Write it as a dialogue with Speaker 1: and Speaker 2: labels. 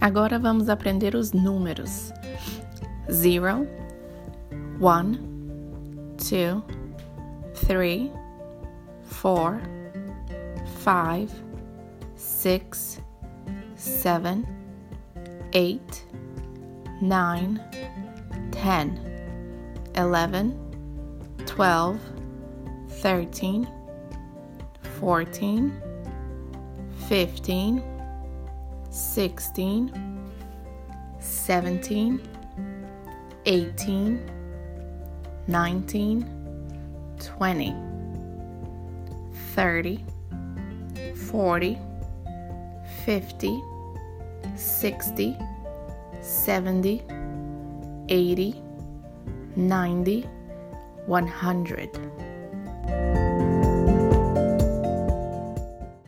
Speaker 1: Agora vamos aprender os números. Zero, one, two, three, four, five, six, seven, eight, nine, ten, eleven, twelve, thirteen, fourteen, fifteen. 16, 17, 18, 19, 20, 30, 40, 50, 60, 70, 80, 90, 100.